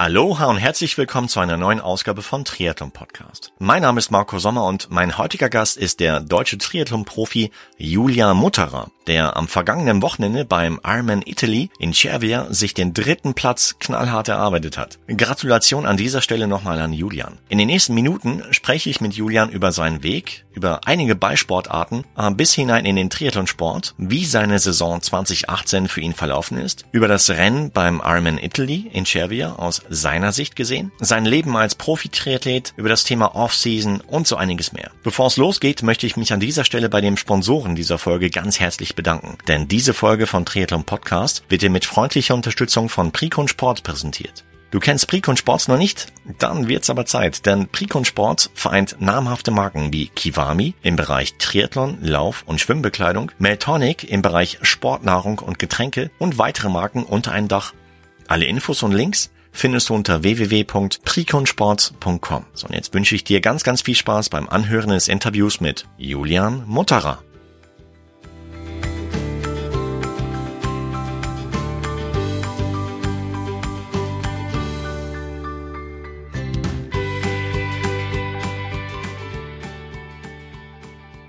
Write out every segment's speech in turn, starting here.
Aloha und herzlich willkommen zu einer neuen Ausgabe von Triathlon Podcast. Mein Name ist Marco Sommer und mein heutiger Gast ist der deutsche Triathlon-Profi Julia Mutterer, der am vergangenen Wochenende beim Ironman Italy in Cervia sich den dritten Platz knallhart erarbeitet hat. Gratulation an dieser Stelle nochmal an Julian. In den nächsten Minuten spreche ich mit Julian über seinen Weg, über einige Beisportarten äh, bis hinein in den Triathlonsport, wie seine Saison 2018 für ihn verlaufen ist, über das Rennen beim Ironman Italy in Cervia aus seiner Sicht gesehen, sein Leben als Profi-Triathlet, über das Thema Off-Season und so einiges mehr. Bevor es losgeht, möchte ich mich an dieser Stelle bei dem Sponsoren dieser Folge ganz herzlich bedanken. Denn diese Folge von Triathlon Podcast wird dir mit freundlicher Unterstützung von Precon Sport präsentiert. Du kennst Precon Sports noch nicht? Dann wird's aber Zeit, denn Precon Sports vereint namhafte Marken wie Kiwami im Bereich Triathlon, Lauf- und Schwimmbekleidung, Meltonic im Bereich Sportnahrung und Getränke und weitere Marken unter ein Dach. Alle Infos und Links findest du unter www.prikonsports.com. So, und jetzt wünsche ich dir ganz, ganz viel Spaß beim Anhören des Interviews mit Julian Mutterer.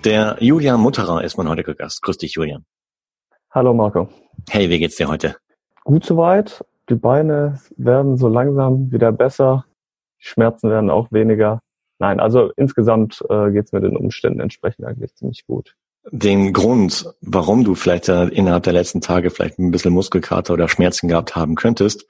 Der Julian Mutterer ist mein heutiger Gast. Grüß dich, Julian. Hallo, Marco. Hey, wie geht's dir heute? Gut soweit. Die Beine werden so langsam wieder besser. Die Schmerzen werden auch weniger. Nein, also insgesamt äh, geht's mir den Umständen entsprechend eigentlich ziemlich gut. Den Grund, warum du vielleicht äh, innerhalb der letzten Tage vielleicht ein bisschen Muskelkater oder Schmerzen gehabt haben könntest,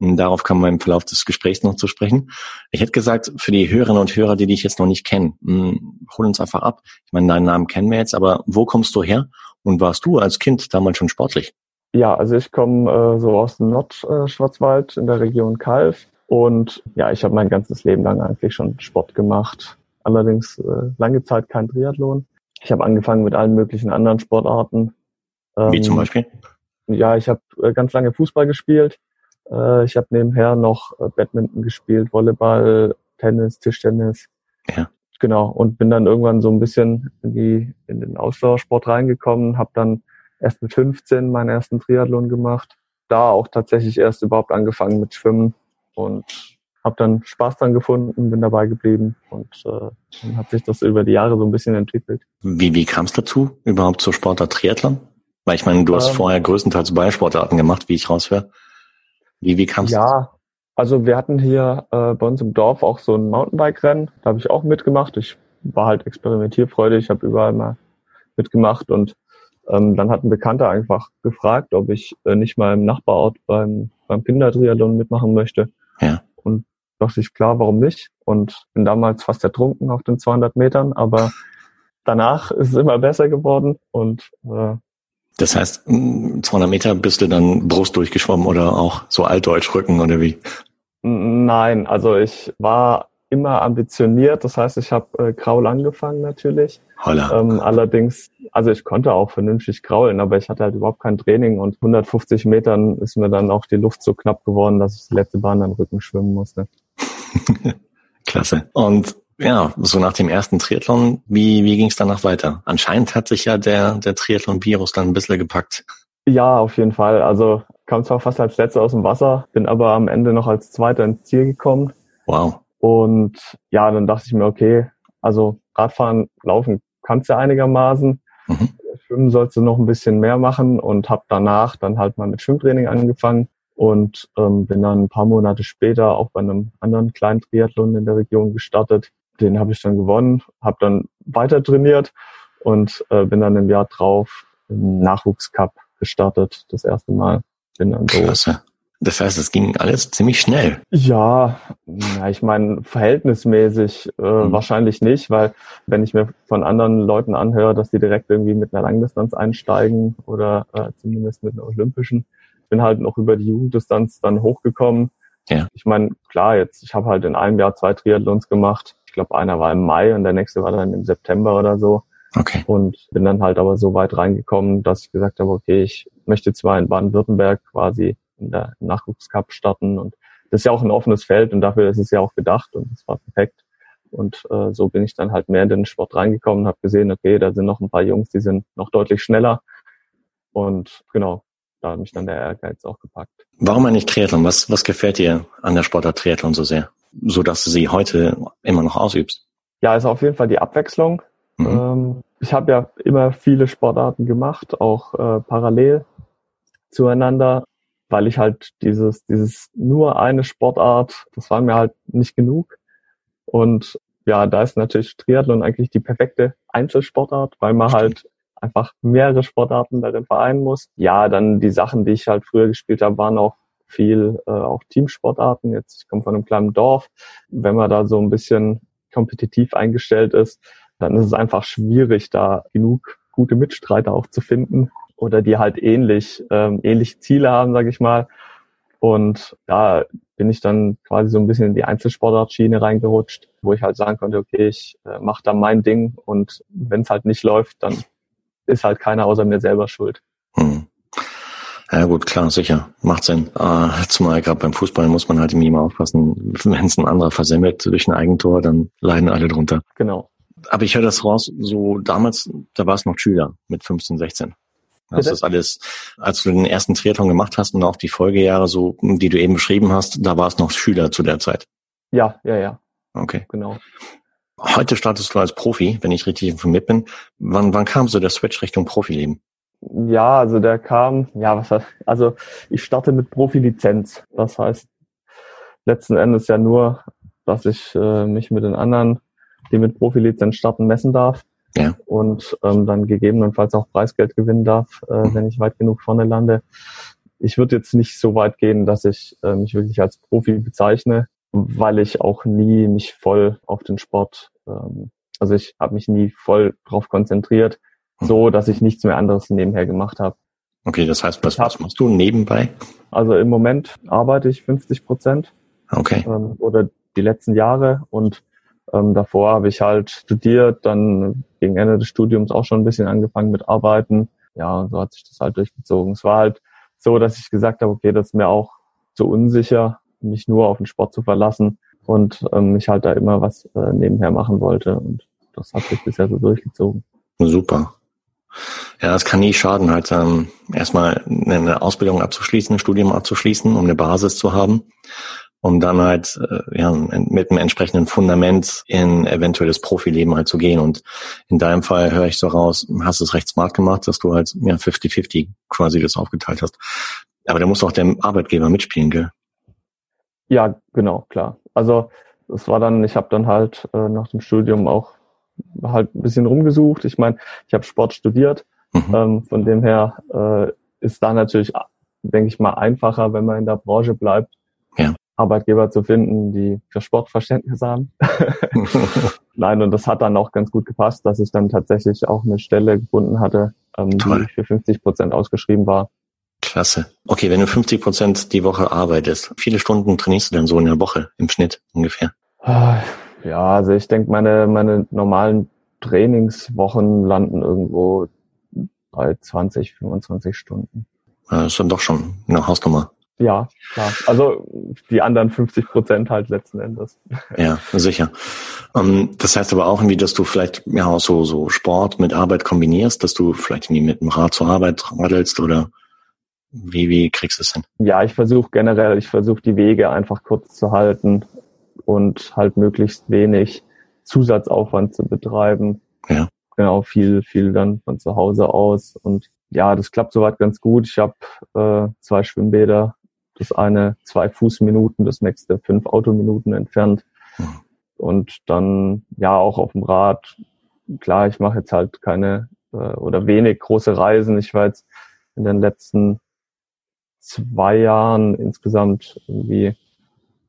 darauf kann man im Verlauf des Gesprächs noch zu sprechen. Ich hätte gesagt, für die Hörerinnen und Hörer, die dich jetzt noch nicht kennen, mh, hol uns einfach ab. Ich meine, deinen Namen kennen wir jetzt, aber wo kommst du her und warst du als Kind damals schon sportlich? Ja, also ich komme äh, so aus dem Nordschwarzwald in der Region Kalf und ja, ich habe mein ganzes Leben lang eigentlich schon Sport gemacht. Allerdings äh, lange Zeit kein Triathlon. Ich habe angefangen mit allen möglichen anderen Sportarten. Ähm, Wie zum Beispiel? Ja, ich habe äh, ganz lange Fußball gespielt. Äh, ich habe nebenher noch äh, Badminton gespielt, Volleyball, Tennis, Tischtennis. Ja. Genau. Und bin dann irgendwann so ein bisschen in die in den Ausdauersport reingekommen, habe dann erst mit 15 meinen ersten Triathlon gemacht. Da auch tatsächlich erst überhaupt angefangen mit Schwimmen und habe dann Spaß dran gefunden, bin dabei geblieben und äh, dann hat sich das über die Jahre so ein bisschen entwickelt. Wie, wie kam es dazu, überhaupt zur Sportart Triathlon? Weil ich meine, du hast ähm, vorher größtenteils Ballsportarten gemacht, wie ich raushöre. Wie, wie kam es Ja, also wir hatten hier äh, bei uns im Dorf auch so ein Mountainbike-Rennen, da habe ich auch mitgemacht. Ich war halt experimentierfreudig, ich habe überall mal mitgemacht und ähm, dann hat ein Bekannter einfach gefragt, ob ich äh, nicht mal im Nachbarort beim, beim Kindertriathlon mitmachen möchte. Ja. Und dachte ich, klar, warum nicht? Und bin damals fast ertrunken auf den 200 Metern, aber danach ist es immer besser geworden und äh, das heißt, 200 Meter bist du dann Brust durchgeschwommen oder auch so altdeutsch Rücken oder wie? Nein, also ich war immer ambitioniert. Das heißt, ich habe äh, Kraul angefangen natürlich. Holla. Ähm, allerdings, also ich konnte auch vernünftig kraulen, aber ich hatte halt überhaupt kein Training und 150 Metern ist mir dann auch die Luft so knapp geworden, dass ich die letzte Bahn am Rücken schwimmen musste. Klasse. Und ja, so nach dem ersten Triathlon, wie, wie ging es danach weiter? Anscheinend hat sich ja der, der Triathlon-Virus dann ein bisschen gepackt. Ja, auf jeden Fall. Also kam zwar fast als letzter aus dem Wasser, bin aber am Ende noch als Zweiter ins Ziel gekommen. Wow. Und ja, dann dachte ich mir, okay, also Radfahren, Laufen kannst du einigermaßen. Mhm. Schwimmen sollst du noch ein bisschen mehr machen und habe danach dann halt mal mit Schwimmtraining angefangen und ähm, bin dann ein paar Monate später auch bei einem anderen kleinen Triathlon in der Region gestartet. Den habe ich dann gewonnen, habe dann weiter trainiert und äh, bin dann im Jahr drauf im Nachwuchscup gestartet, das erste Mal. Bin dann so Klasse. Das heißt, es ging alles ziemlich schnell. Ja, ja ich meine, verhältnismäßig äh, mhm. wahrscheinlich nicht, weil wenn ich mir von anderen Leuten anhöre, dass die direkt irgendwie mit einer Langdistanz einsteigen oder äh, zumindest mit einer olympischen, bin halt noch über die Jugenddistanz dann hochgekommen. Ja. Ich meine, klar, jetzt, ich habe halt in einem Jahr zwei Triathlons gemacht. Ich glaube, einer war im Mai und der nächste war dann im September oder so. Okay. Und bin dann halt aber so weit reingekommen, dass ich gesagt habe, okay, ich möchte zwar in Baden-Württemberg quasi in der Nachwuchscup starten und das ist ja auch ein offenes Feld und dafür ist es ja auch gedacht und das war perfekt. Und äh, so bin ich dann halt mehr in den Sport reingekommen und habe gesehen, okay, da sind noch ein paar Jungs, die sind noch deutlich schneller. Und genau, da hat mich dann der Ehrgeiz auch gepackt. Warum eigentlich Triathlon? Was, was gefällt dir an der Sportart Triathlon so sehr? So dass du sie heute immer noch ausübst? Ja, ist auf jeden Fall die Abwechslung. Mhm. Ähm, ich habe ja immer viele Sportarten gemacht, auch äh, parallel zueinander, weil ich halt dieses, dieses nur eine Sportart, das war mir halt nicht genug. Und ja, da ist natürlich Triathlon eigentlich die perfekte Einzelsportart, weil man halt einfach mehrere Sportarten darin vereinen muss. Ja, dann die Sachen, die ich halt früher gespielt habe, waren auch viel äh, auch Teamsportarten. Jetzt, ich komme von einem kleinen Dorf. Wenn man da so ein bisschen kompetitiv eingestellt ist, dann ist es einfach schwierig, da genug gute Mitstreiter auch zu finden oder die halt ähnlich, ähm, ähnliche Ziele haben, sage ich mal. Und da bin ich dann quasi so ein bisschen in die Einzelsportartschiene reingerutscht, wo ich halt sagen konnte, okay, ich äh, mache da mein Ding und wenn es halt nicht läuft, dann ist halt keiner außer mir selber schuld. Hm. Ja gut, klar, sicher. Macht Sinn. Äh, zumal gerade beim Fußball muss man halt immer aufpassen, wenn es ein anderer versemmelt durch ein Eigentor, dann leiden alle drunter. Genau. Aber ich höre das raus, so damals, da war es noch Schüler mit 15, 16. Das ist alles, als du den ersten Triathlon gemacht hast und auch die Folgejahre, so, die du eben beschrieben hast, da war es noch Schüler zu der Zeit. Ja, ja, ja. Okay. Genau. Heute startest du als Profi, wenn ich richtig informiert bin. Wann, wann kam so der Switch Richtung Profileben? Ja, also der kam, ja, was heißt, also ich starte mit Profilizenz. Das heißt, letzten Endes ja nur, dass ich äh, mich mit den anderen, die mit Profilizenz starten, messen darf ja. und ähm, dann gegebenenfalls auch Preisgeld gewinnen darf, äh, mhm. wenn ich weit genug vorne lande. Ich würde jetzt nicht so weit gehen, dass ich äh, mich wirklich als Profi bezeichne, weil ich auch nie mich voll auf den Sport, ähm, also ich habe mich nie voll drauf konzentriert, mhm. so dass ich nichts mehr anderes nebenher gemacht habe. Okay, das heißt, was, was machst du nebenbei? Also im Moment arbeite ich 50 Prozent. Okay. Ähm, oder die letzten Jahre und ähm, davor habe ich halt studiert, dann gegen Ende des Studiums auch schon ein bisschen angefangen mit Arbeiten. Ja, und so hat sich das halt durchgezogen. Es war halt so, dass ich gesagt habe, okay, das ist mir auch zu unsicher, mich nur auf den Sport zu verlassen und ähm, ich halt da immer was äh, nebenher machen wollte. Und das hat sich bisher so durchgezogen. Super. Ja, es kann nie schaden, halt ähm, erstmal eine Ausbildung abzuschließen, ein Studium abzuschließen, um eine Basis zu haben um dann halt äh, ja, mit einem entsprechenden Fundament in eventuelles Profileben halt zu gehen. Und in deinem Fall höre ich so raus, hast es recht smart gemacht, dass du halt ja 50-50 quasi das aufgeteilt hast. Aber da muss auch der Arbeitgeber mitspielen, gell? Ja, genau, klar. Also das war dann, ich habe dann halt äh, nach dem Studium auch halt ein bisschen rumgesucht. Ich meine, ich habe Sport studiert. Mhm. Ähm, von dem her äh, ist da natürlich, denke ich mal, einfacher, wenn man in der Branche bleibt. Arbeitgeber zu finden, die für Sportverständnis haben. Nein, und das hat dann auch ganz gut gepasst, dass ich dann tatsächlich auch eine Stelle gefunden hatte, ähm, die für 50 Prozent ausgeschrieben war. Klasse. Okay, wenn du 50 Prozent die Woche arbeitest, viele Stunden trainierst du dann so in der Woche im Schnitt ungefähr? Ah, ja, also ich denke, meine, meine normalen Trainingswochen landen irgendwo bei 20, 25 Stunden. Das ist dann doch schon eine Hausnummer. Ja, klar. Also die anderen 50 Prozent halt letzten Endes. Ja, sicher. Um, ähm, das heißt aber auch irgendwie, dass du vielleicht ja auch so, so Sport mit Arbeit kombinierst, dass du vielleicht irgendwie mit dem Rad zur Arbeit radelst oder wie, wie kriegst du es hin? Ja, ich versuche generell, ich versuche die Wege einfach kurz zu halten und halt möglichst wenig Zusatzaufwand zu betreiben. Ja. Genau, viel, viel dann von zu Hause aus und ja, das klappt soweit ganz gut. Ich habe äh, zwei Schwimmbäder das eine zwei Fußminuten, das nächste fünf Autominuten entfernt. Mhm. Und dann ja auch auf dem Rad. Klar, ich mache jetzt halt keine äh, oder wenig große Reisen. Ich war jetzt in den letzten zwei Jahren insgesamt irgendwie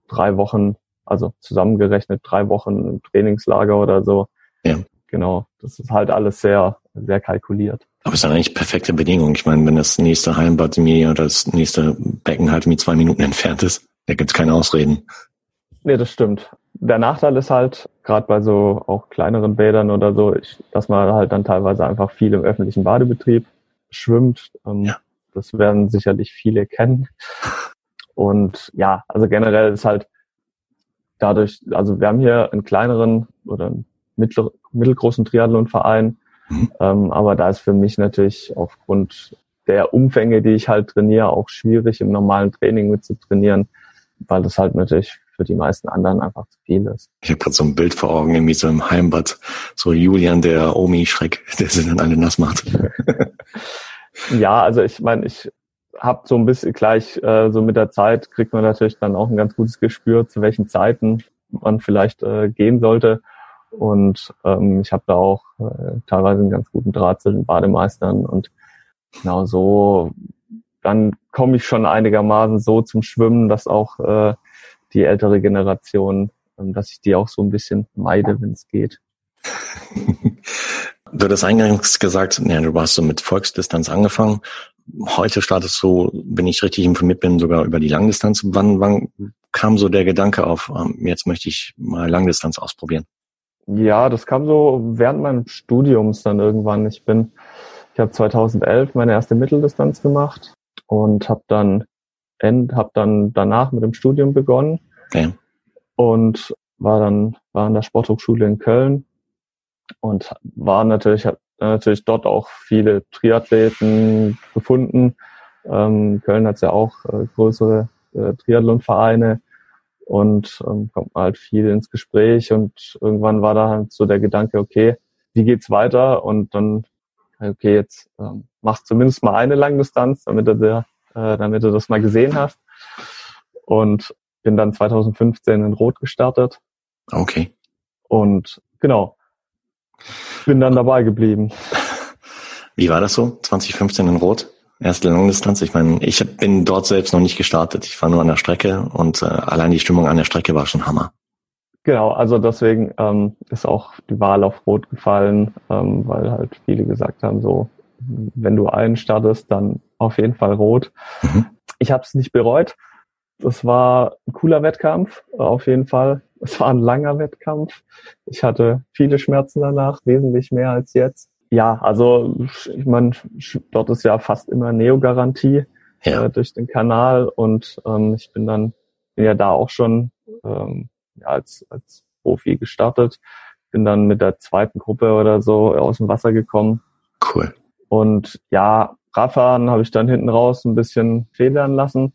drei Wochen, also zusammengerechnet drei Wochen im Trainingslager oder so. Ja. Genau, das ist halt alles sehr, sehr kalkuliert. Aber es ist eigentlich perfekte Bedingung. Ich meine, wenn das nächste Heimbad mir oder das nächste Becken halt mit zwei Minuten entfernt ist, da gibt's keine Ausreden. Nee, das stimmt. Der Nachteil ist halt, gerade bei so auch kleineren Bädern oder so, ich, dass man halt dann teilweise einfach viel im öffentlichen Badebetrieb schwimmt. Ähm, ja. Das werden sicherlich viele kennen. Und ja, also generell ist halt dadurch, also wir haben hier einen kleineren oder einen mittler, mittelgroßen Triathlonverein, mhm. ähm, aber da ist für mich natürlich aufgrund der Umfänge, die ich halt trainiere, auch schwierig im normalen Training mit zu trainieren, weil das halt natürlich für die meisten anderen einfach zu viel ist. Ich habe gerade so ein Bild vor Augen, irgendwie so im Heimbad, so Julian, der Omi-Schreck, der sie dann alle nass macht. ja, also ich meine, ich habe so ein bisschen gleich äh, so mit der Zeit kriegt man natürlich dann auch ein ganz gutes Gespür, zu welchen Zeiten man vielleicht äh, gehen sollte. Und ähm, ich habe da auch äh, teilweise einen ganz guten Draht zu den Bademeistern und genau so, dann komme ich schon einigermaßen so zum Schwimmen, dass auch äh, die ältere Generation, ähm, dass ich die auch so ein bisschen meide, wenn es geht. Du hattest eingangs gesagt, ja, du warst so mit Volksdistanz angefangen. Heute startest du, wenn ich richtig informiert bin, sogar über die Langdistanz. Wann, wann kam so der Gedanke auf, ähm, jetzt möchte ich mal Langdistanz ausprobieren? Ja, das kam so während meines Studiums dann irgendwann. Ich bin, ich habe 2011 meine erste Mitteldistanz gemacht und habe dann end, habe dann danach mit dem Studium begonnen okay. und war dann war an der Sporthochschule in Köln und war natürlich hat natürlich dort auch viele Triathleten gefunden. Ähm, Köln hat ja auch äh, größere äh, Triathlonvereine und ähm, kommt halt viel ins Gespräch und irgendwann war da halt so der Gedanke, okay, wie geht's weiter? Und dann, okay, jetzt ähm, machst zumindest mal eine Langdistanz, damit du, der, äh, damit du das mal gesehen hast. Und bin dann 2015 in Rot gestartet. Okay. Und genau, bin dann dabei geblieben. Wie war das so, 2015 in Rot? Erste Langdistanz. Ich meine, ich bin dort selbst noch nicht gestartet. Ich war nur an der Strecke und äh, allein die Stimmung an der Strecke war schon Hammer. Genau, also deswegen ähm, ist auch die Wahl auf Rot gefallen, ähm, weil halt viele gesagt haben, so, wenn du einen startest, dann auf jeden Fall Rot. Mhm. Ich habe es nicht bereut. Das war ein cooler Wettkampf, auf jeden Fall. Es war ein langer Wettkampf. Ich hatte viele Schmerzen danach, wesentlich mehr als jetzt ja, also ich meine, dort ist ja fast immer Neo-Garantie ja. äh, durch den Kanal und ähm, ich bin dann bin ja da auch schon ähm, ja, als, als Profi gestartet. Bin dann mit der zweiten Gruppe oder so aus dem Wasser gekommen. Cool. Und ja, Radfahren habe ich dann hinten raus ein bisschen federn lassen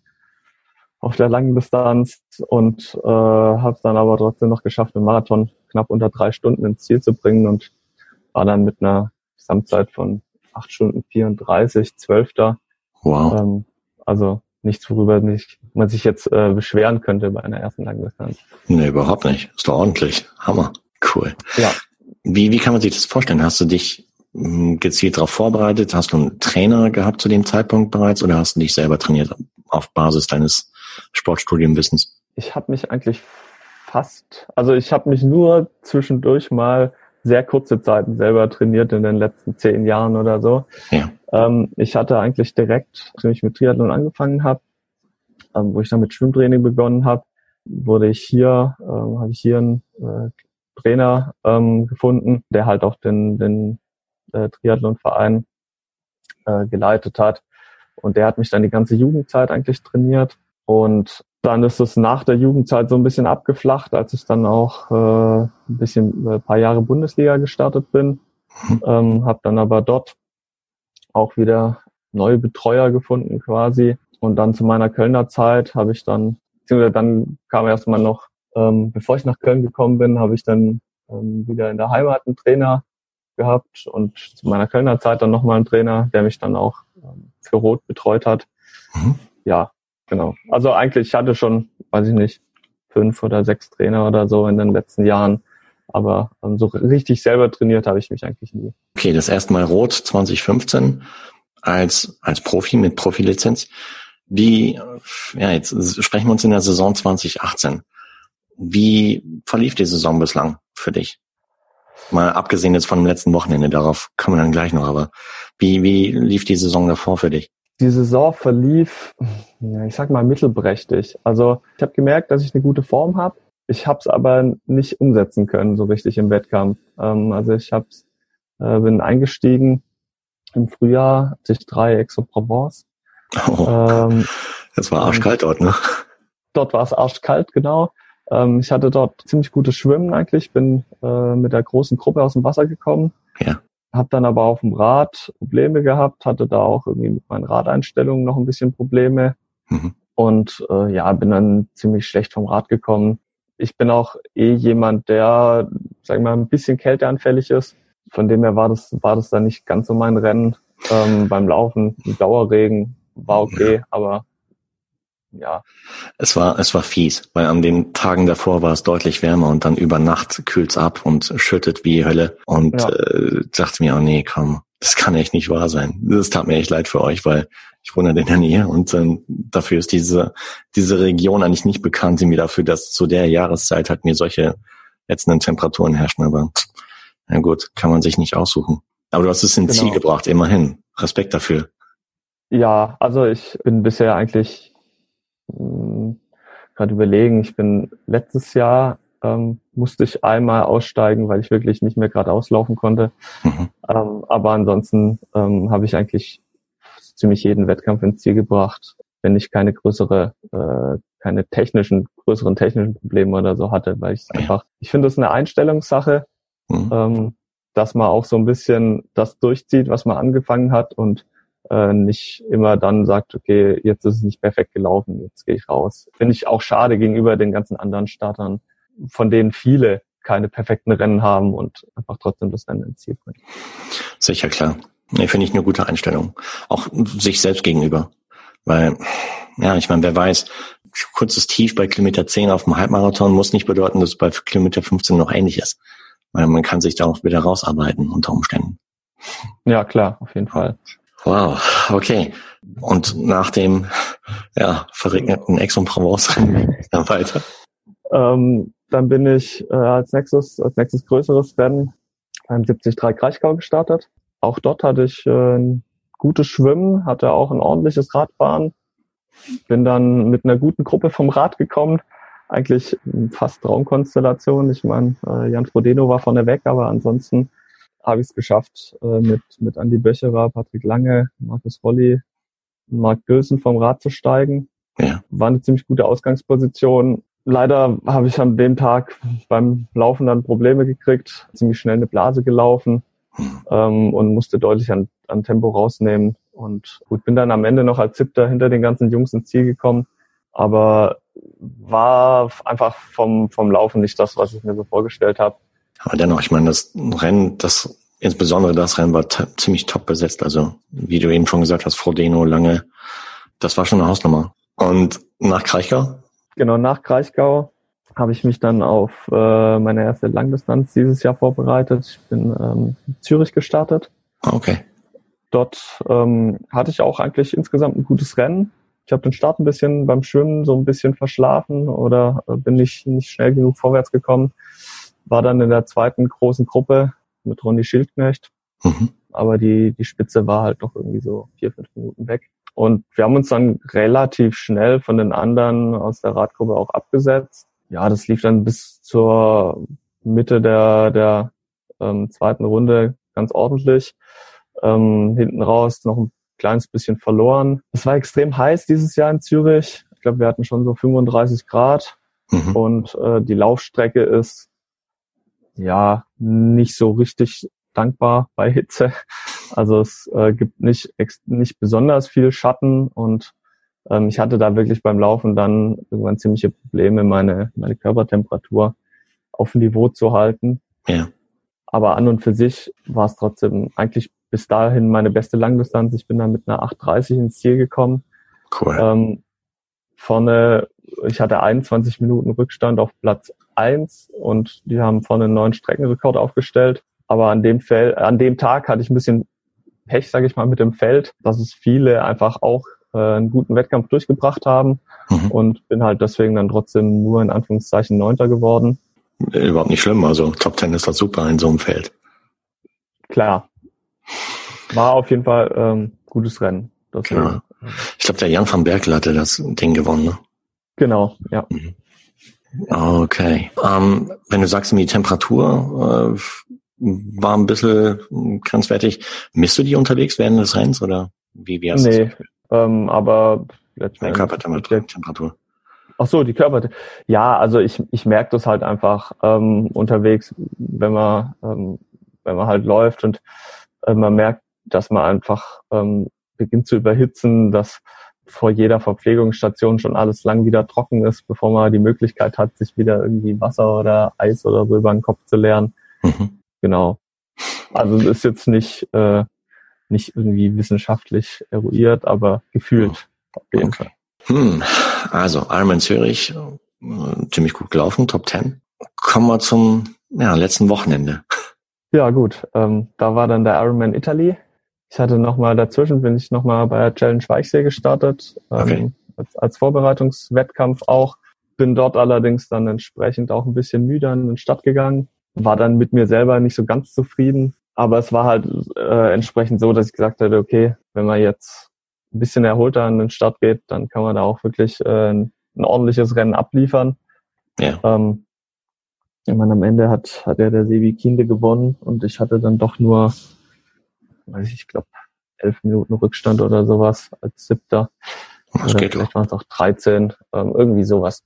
auf der langen Distanz und äh, habe dann aber trotzdem noch geschafft, den Marathon knapp unter drei Stunden ins Ziel zu bringen und war dann mit einer Gesamtzeit von 8 Stunden 34, 12. Wow. Ähm, also nichts, worüber nicht, man sich jetzt äh, beschweren könnte bei einer ersten Langdistanz. Nee, überhaupt nicht. Ist doch ordentlich. Hammer. Cool. Ja. Wie, wie kann man sich das vorstellen? Hast du dich hm, gezielt darauf vorbereitet? Hast du einen Trainer gehabt zu dem Zeitpunkt bereits oder hast du dich selber trainiert auf Basis deines Sportstudiumwissens? Ich habe mich eigentlich fast, also ich habe mich nur zwischendurch mal sehr kurze Zeiten selber trainiert in den letzten zehn Jahren oder so. Ja. Ähm, ich hatte eigentlich direkt, als ich mit Triathlon angefangen habe, ähm, wo ich dann mit Schwimmtraining begonnen habe, wurde ich hier, ähm, habe ich hier einen äh, Trainer ähm, gefunden, der halt auch den, den äh, Triathlonverein äh, geleitet hat. Und der hat mich dann die ganze Jugendzeit eigentlich trainiert. Und dann ist es nach der Jugendzeit so ein bisschen abgeflacht, als ich dann auch äh, ein bisschen ein äh, paar Jahre Bundesliga gestartet bin. Mhm. Ähm, habe dann aber dort auch wieder neue Betreuer gefunden quasi. Und dann zu meiner Kölner Zeit habe ich dann, beziehungsweise dann kam erstmal noch, ähm, bevor ich nach Köln gekommen bin, habe ich dann ähm, wieder in der Heimat einen Trainer gehabt und zu meiner Kölner Zeit dann nochmal einen Trainer, der mich dann auch ähm, für Rot betreut hat. Mhm. Ja, Genau. Also eigentlich, ich hatte schon, weiß ich nicht, fünf oder sechs Trainer oder so in den letzten Jahren. Aber ähm, so richtig selber trainiert habe ich mich eigentlich nie. Okay, das erste Mal Rot 2015 als, als Profi mit Profilizenz. Wie, ja, jetzt sprechen wir uns in der Saison 2018. Wie verlief die Saison bislang für dich? Mal abgesehen jetzt von dem letzten Wochenende, darauf kommen wir dann gleich noch, aber wie, wie lief die Saison davor für dich? Die Saison verlief, ja, ich sag mal, mittelprächtig. Also ich habe gemerkt, dass ich eine gute Form habe. Ich habe es aber nicht umsetzen können, so richtig im Wettkampf. Ähm, also ich hab's, äh, bin eingestiegen im Frühjahr, sich drei Aix-en-Provence. Oh, ähm, das war arschkalt dort, ne? Dort war es arschkalt, genau. Ähm, ich hatte dort ziemlich gutes Schwimmen eigentlich, bin äh, mit der großen Gruppe aus dem Wasser gekommen. Ja. Hab dann aber auf dem Rad Probleme gehabt, hatte da auch irgendwie mit meinen Radeinstellungen noch ein bisschen Probleme. Mhm. Und äh, ja, bin dann ziemlich schlecht vom Rad gekommen. Ich bin auch eh jemand, der, sag ich mal, ein bisschen kälteanfällig ist. Von dem her war das, war das dann nicht ganz so mein Rennen ähm, beim Laufen. Dauerregen war okay, ja. aber ja. Es war, es war fies, weil an den Tagen davor war es deutlich wärmer und dann über Nacht kühlt's ab und schüttet wie Hölle und ja. äh, dachte mir, oh nee, komm, das kann echt nicht wahr sein. Das tat mir echt leid für euch, weil ich wohne in der Nähe und ähm, dafür ist diese, diese Region eigentlich nicht bekannt, mir dafür, dass zu der Jahreszeit halt mir solche letzten Temperaturen herrschen, aber na gut, kann man sich nicht aussuchen. Aber du hast es ins genau. Ziel gebracht, immerhin. Respekt dafür. Ja, also ich bin bisher eigentlich gerade überlegen, ich bin letztes Jahr ähm, musste ich einmal aussteigen, weil ich wirklich nicht mehr gerade auslaufen konnte. Mhm. Ähm, aber ansonsten ähm, habe ich eigentlich ziemlich jeden Wettkampf ins Ziel gebracht, wenn ich keine größere, äh, keine technischen, größeren technischen Probleme oder so hatte, weil ich einfach, ich finde es eine Einstellungssache, mhm. ähm, dass man auch so ein bisschen das durchzieht, was man angefangen hat und äh, nicht immer dann sagt, okay, jetzt ist es nicht perfekt gelaufen, jetzt gehe ich raus. Finde ich auch schade gegenüber den ganzen anderen Startern, von denen viele keine perfekten Rennen haben und einfach trotzdem das Rennen ins Ziel bringen. Sicher, klar. Nee, finde ich eine gute Einstellung. Auch sich selbst gegenüber. Weil, ja, ich meine, wer weiß, kurzes Tief bei Kilometer 10 auf dem Halbmarathon muss nicht bedeuten, dass es bei Kilometer 15 noch ähnlich ist. Weil man kann sich da auch wieder rausarbeiten unter Umständen. Ja, klar, auf jeden Fall. Wow, okay. Und nach dem ja, verregneten Aix-en-Provence dann weiter? Ähm, dann bin ich äh, als nächstes, als nächstes größeres Rennen beim 73 Kraichgau gestartet. Auch dort hatte ich äh, ein gutes Schwimmen, hatte auch ein ordentliches Radfahren. Bin dann mit einer guten Gruppe vom Rad gekommen. Eigentlich fast Traumkonstellation. Ich meine, äh, Jan Frodeno war vorne weg, aber ansonsten habe ich es geschafft, äh, mit, mit Andi Böcherer, Patrick Lange, Markus Rolli, Mark Gülsen vom Rad zu steigen. Ja. War eine ziemlich gute Ausgangsposition. Leider habe ich an dem Tag beim Laufen dann Probleme gekriegt, ziemlich schnell eine Blase gelaufen ähm, und musste deutlich an, an Tempo rausnehmen. Und gut, bin dann am Ende noch als Siebter hinter den ganzen Jungs ins Ziel gekommen, aber war einfach vom, vom Laufen nicht das, was ich mir so vorgestellt habe. Aber dennoch, ich meine, das Rennen, das insbesondere das Rennen war ziemlich top besetzt. Also wie du eben schon gesagt hast, Frodeno, Lange, das war schon eine Hausnummer. Und nach Kraichgau? Genau, nach Kraichgau habe ich mich dann auf äh, meine erste Langdistanz dieses Jahr vorbereitet. Ich bin ähm, in Zürich gestartet. Ah, okay. Dort ähm, hatte ich auch eigentlich insgesamt ein gutes Rennen. Ich habe den Start ein bisschen beim Schwimmen so ein bisschen verschlafen oder äh, bin nicht, nicht schnell genug vorwärts gekommen war dann in der zweiten großen Gruppe mit Ronny Schildknecht. Mhm. Aber die, die Spitze war halt noch irgendwie so vier, fünf Minuten weg. Und wir haben uns dann relativ schnell von den anderen aus der Radgruppe auch abgesetzt. Ja, das lief dann bis zur Mitte der, der ähm, zweiten Runde ganz ordentlich. Ähm, hinten raus noch ein kleines bisschen verloren. Es war extrem heiß dieses Jahr in Zürich. Ich glaube, wir hatten schon so 35 Grad. Mhm. Und äh, die Laufstrecke ist ja nicht so richtig dankbar bei Hitze. Also es äh, gibt nicht nicht besonders viel Schatten und ähm, ich hatte da wirklich beim Laufen dann irgendwann ziemliche Probleme, meine meine Körpertemperatur auf Niveau zu halten. Ja. Aber an und für sich war es trotzdem eigentlich bis dahin meine beste Langdistanz. Ich bin dann mit einer 8:30 ins Ziel gekommen. Cool. Ähm, vorne, ich hatte 21 Minuten Rückstand auf Platz eins und die haben vorne einen neuen Streckenrekord aufgestellt. Aber an dem Feld, an dem Tag hatte ich ein bisschen Pech, sage ich mal, mit dem Feld, dass es viele einfach auch äh, einen guten Wettkampf durchgebracht haben mhm. und bin halt deswegen dann trotzdem nur in Anführungszeichen Neunter geworden. Überhaupt nicht schlimm, also Top Ten ist doch super in so einem Feld. Klar. War auf jeden Fall ähm, gutes Rennen. Genau. Ich glaube, der Jan van Berkel hatte das Ding gewonnen, ne? Genau, ja. Mhm. Okay. Ähm, wenn du sagst, die Temperatur äh, war ein bisschen grenzwertig, misst du die unterwegs während des Rennens oder wie, wie hast Nee, ähm, aber letztendlich Körpertemperatur. Ach so, die Körper. Ja, also ich, ich merke das halt einfach ähm, unterwegs, wenn man, ähm, wenn man halt läuft und äh, man merkt, dass man einfach ähm, beginnt zu überhitzen, dass vor jeder Verpflegungsstation schon alles lang wieder trocken ist, bevor man die Möglichkeit hat, sich wieder irgendwie Wasser oder Eis oder so über den Kopf zu leeren. Mhm. Genau. Also es ist jetzt nicht, äh, nicht irgendwie wissenschaftlich eruiert, aber gefühlt auf jeden okay. Fall. Hm. Also Ironman Zürich, äh, ziemlich gut gelaufen, Top 10. Kommen wir zum ja, letzten Wochenende. Ja gut, ähm, da war dann der Ironman Italy. Ich hatte nochmal dazwischen, bin ich nochmal bei der Challenge Weichsee gestartet, ähm, okay. als, als Vorbereitungswettkampf auch. Bin dort allerdings dann entsprechend auch ein bisschen müde an den Start gegangen. War dann mit mir selber nicht so ganz zufrieden. Aber es war halt äh, entsprechend so, dass ich gesagt hatte, okay, wenn man jetzt ein bisschen erholter an den Start geht, dann kann man da auch wirklich äh, ein, ein ordentliches Rennen abliefern. Ja. Ähm, ich meine, am Ende hat, hat ja der Sebi Kinde gewonnen und ich hatte dann doch nur weiß ich, ich glaube, elf Minuten Rückstand oder sowas als siebter. Das oder vielleicht waren es auch 13, ähm, irgendwie sowas.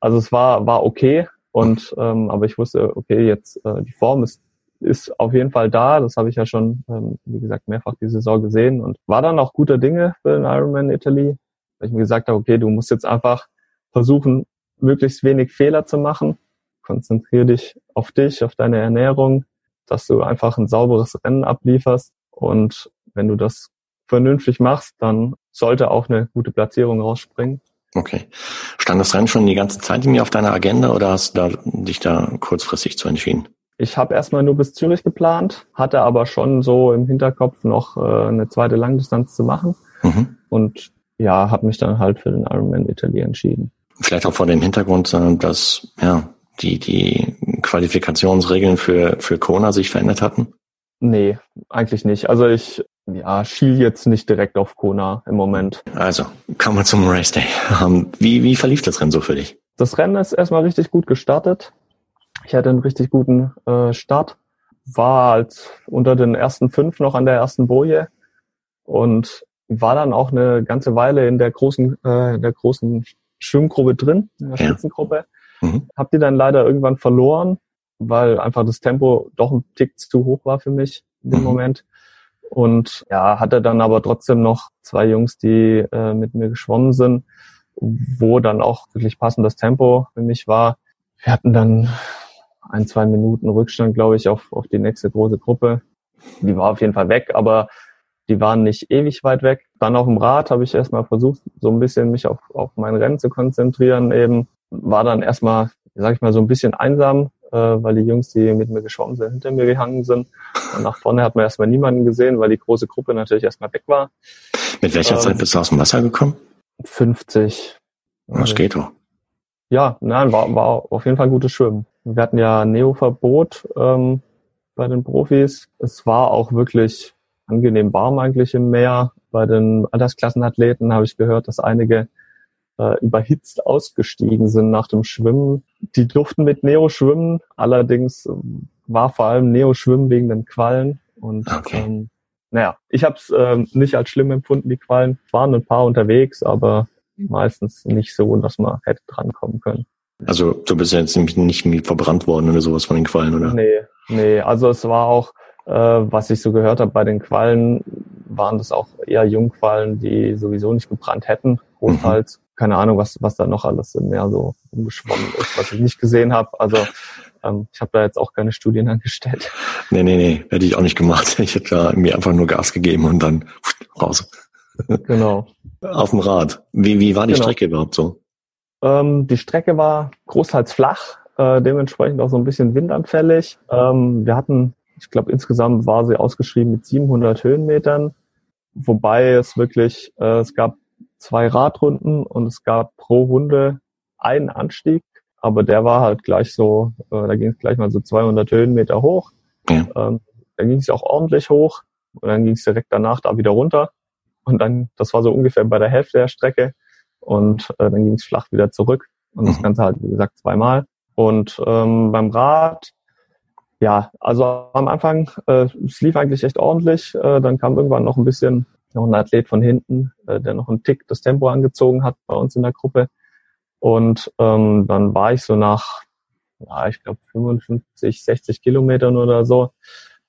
Also es war, war okay und ähm, aber ich wusste, okay, jetzt äh, die Form ist ist auf jeden Fall da. Das habe ich ja schon, ähm, wie gesagt, mehrfach die Saison gesehen und war dann auch guter Dinge für den Ironman Italy, weil ich mir gesagt habe, okay, du musst jetzt einfach versuchen, möglichst wenig Fehler zu machen. Konzentriere dich auf dich, auf deine Ernährung, dass du einfach ein sauberes Rennen ablieferst und wenn du das vernünftig machst, dann sollte auch eine gute Platzierung rausspringen. Okay. Stand das Rennen schon die ganze Zeit mir auf deiner Agenda oder hast du da, dich da kurzfristig zu entschieden? Ich habe erstmal nur bis Zürich geplant, hatte aber schon so im Hinterkopf noch äh, eine zweite Langdistanz zu machen mhm. und ja, habe mich dann halt für den Ironman Italy entschieden. Vielleicht auch vor dem Hintergrund, äh, dass ja die die Qualifikationsregeln für für Kona sich verändert hatten. Nee, eigentlich nicht. Also ich ja, schiel jetzt nicht direkt auf Kona im Moment. Also, kommen wir zum Race Day. Ähm, wie, wie verlief das Rennen so für dich? Das Rennen ist erstmal richtig gut gestartet. Ich hatte einen richtig guten äh, Start. War als unter den ersten fünf noch an der ersten Boje und war dann auch eine ganze Weile in der großen, äh, in der großen Schwimmgruppe drin, in der ja. Spitzengruppe. Mhm. Hab die dann leider irgendwann verloren weil einfach das Tempo doch ein Tick zu hoch war für mich in dem mhm. Moment. Und ja, hatte dann aber trotzdem noch zwei Jungs, die äh, mit mir geschwommen sind, wo dann auch wirklich passendes Tempo für mich war. Wir hatten dann ein, zwei Minuten Rückstand, glaube ich, auf, auf die nächste große Gruppe. Die war auf jeden Fall weg, aber die waren nicht ewig weit weg. Dann auf dem Rad habe ich erstmal versucht, so ein bisschen mich auf, auf mein Rennen zu konzentrieren eben. War dann erstmal, sag ich mal, so ein bisschen einsam, äh, weil die Jungs, die mit mir geschwommen sind, hinter mir gehangen sind. Und nach vorne hat man erstmal niemanden gesehen, weil die große Gruppe natürlich erstmal weg war. Mit welcher ähm, Zeit bist du aus dem Wasser gekommen? 50. Was geht doch? Ja, nein, war, war auf jeden Fall ein gutes Schwimmen. Wir hatten ja Neo-Verbot ähm, bei den Profis. Es war auch wirklich angenehm warm eigentlich im Meer. Bei den Altersklassenathleten habe ich gehört, dass einige äh, überhitzt ausgestiegen sind nach dem Schwimmen. Die durften mit Neo schwimmen, allerdings ähm, war vor allem Neo schwimmen wegen den Quallen. Und okay. ähm, naja, ich habe es ähm, nicht als schlimm empfunden, die Quallen. Waren ein paar unterwegs, aber meistens nicht so, dass man hätte drankommen können. Also du bist ja jetzt nicht, nicht verbrannt worden oder sowas von den Quallen, oder? Nee, nee, also es war auch, äh, was ich so gehört habe, bei den Quallen waren das auch eher Jungquallen, die sowieso nicht gebrannt hätten, großteils. Mhm keine Ahnung, was, was da noch alles im Meer so umgeschwommen ist, was ich nicht gesehen habe. Also ähm, ich habe da jetzt auch keine Studien angestellt. Nee, nee, nee, hätte ich auch nicht gemacht. Ich hätte da mir einfach nur Gas gegeben und dann raus. Genau. Auf dem Rad. Wie, wie war die genau. Strecke überhaupt so? Ähm, die Strecke war großteils flach, äh, dementsprechend auch so ein bisschen windanfällig. Ähm, wir hatten, ich glaube, insgesamt war sie ausgeschrieben mit 700 Höhenmetern, wobei es wirklich, äh, es gab zwei Radrunden und es gab pro Runde einen Anstieg, aber der war halt gleich so, äh, da ging es gleich mal so 200 Höhenmeter hoch. Ja. Ähm, dann ging es auch ordentlich hoch und dann ging es direkt danach da wieder runter und dann, das war so ungefähr bei der Hälfte der Strecke und äh, dann ging es flach wieder zurück und mhm. das Ganze halt, wie gesagt, zweimal. Und ähm, beim Rad, ja, also am Anfang, äh, es lief eigentlich echt ordentlich, äh, dann kam irgendwann noch ein bisschen noch ein Athlet von hinten, äh, der noch einen Tick das Tempo angezogen hat bei uns in der Gruppe. Und ähm, dann war ich so nach, ja, ich glaube 55, 60 Kilometern oder so,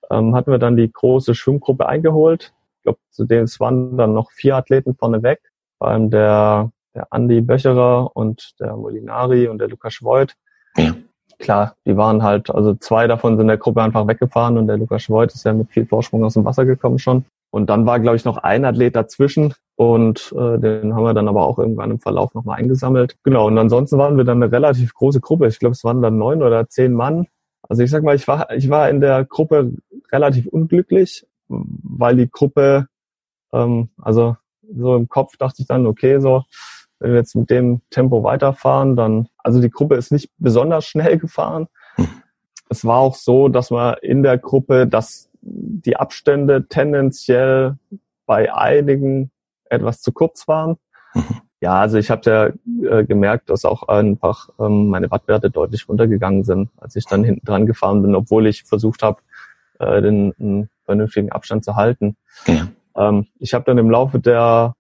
ähm, hatten wir dann die große Schwimmgruppe eingeholt. Ich glaube, zu denen waren dann noch vier Athleten vorne weg, vor allem der, der Andi Böcherer und der Molinari und der Lukas Voigt. Ja. Klar, die waren halt, also zwei davon sind in der Gruppe einfach weggefahren und der Lukas Voigt ist ja mit viel Vorsprung aus dem Wasser gekommen schon. Und dann war, glaube ich, noch ein Athlet dazwischen und äh, den haben wir dann aber auch irgendwann im Verlauf nochmal eingesammelt. Genau, und ansonsten waren wir dann eine relativ große Gruppe. Ich glaube, es waren dann neun oder zehn Mann. Also ich sag mal, ich war, ich war in der Gruppe relativ unglücklich, weil die Gruppe, ähm, also so im Kopf dachte ich dann, okay, so, wenn wir jetzt mit dem Tempo weiterfahren, dann, also die Gruppe ist nicht besonders schnell gefahren. Hm. Es war auch so, dass man in der Gruppe, dass die Abstände tendenziell bei einigen etwas zu kurz waren. Mhm. Ja, also ich habe ja äh, gemerkt, dass auch einfach ähm, meine Wattwerte deutlich runtergegangen sind, als ich dann hinten dran gefahren bin, obwohl ich versucht habe, äh, den einen vernünftigen Abstand zu halten. Ja. Ähm, ich habe dann im Laufe der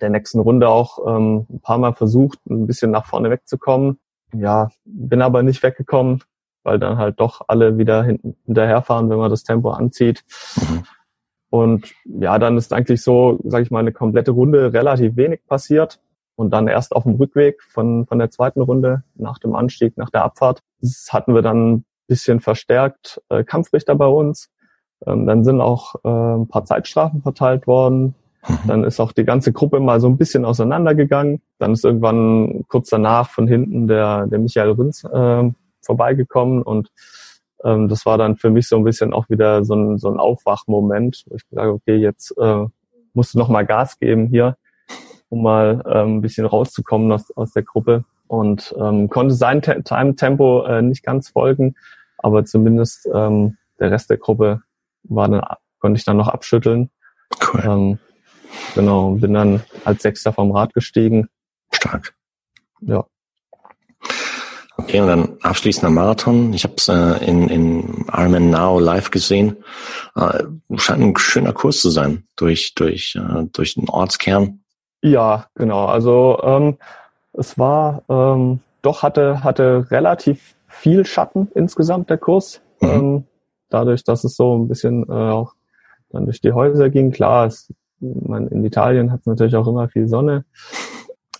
der nächsten Runde auch ähm, ein paar Mal versucht, ein bisschen nach vorne wegzukommen. Ja, bin aber nicht weggekommen, weil dann halt doch alle wieder hinterherfahren, wenn man das Tempo anzieht. Mhm. Und ja, dann ist eigentlich so, sage ich mal, eine komplette Runde relativ wenig passiert. Und dann erst auf dem Rückweg von, von der zweiten Runde nach dem Anstieg, nach der Abfahrt, das hatten wir dann ein bisschen verstärkt äh, Kampfrichter bei uns. Ähm, dann sind auch äh, ein paar Zeitstrafen verteilt worden. Mhm. Dann ist auch die ganze Gruppe mal so ein bisschen auseinandergegangen. Dann ist irgendwann kurz danach von hinten der, der Michael Rünz äh, vorbeigekommen und ähm, das war dann für mich so ein bisschen auch wieder so ein, so ein Aufwachmoment, wo ich gesagt okay, jetzt äh, musst du noch mal Gas geben hier, um mal ähm, ein bisschen rauszukommen aus, aus der Gruppe und ähm, konnte sein Time-Tempo äh, nicht ganz folgen, aber zumindest ähm, der Rest der Gruppe war dann, konnte ich dann noch abschütteln. Cool. Ähm, genau, bin dann als Sechster vom Rad gestiegen. Stark. Ja. Okay, und dann abschließender Marathon. Ich habe es äh, in, in Ironman Now live gesehen. Äh, scheint ein schöner Kurs zu sein durch durch äh, durch den Ortskern. Ja, genau. Also ähm, es war ähm, doch hatte hatte relativ viel Schatten insgesamt der Kurs. Mhm. Ähm, dadurch, dass es so ein bisschen äh, auch dann durch die Häuser ging. Klar, es, man, in Italien hat es natürlich auch immer viel Sonne.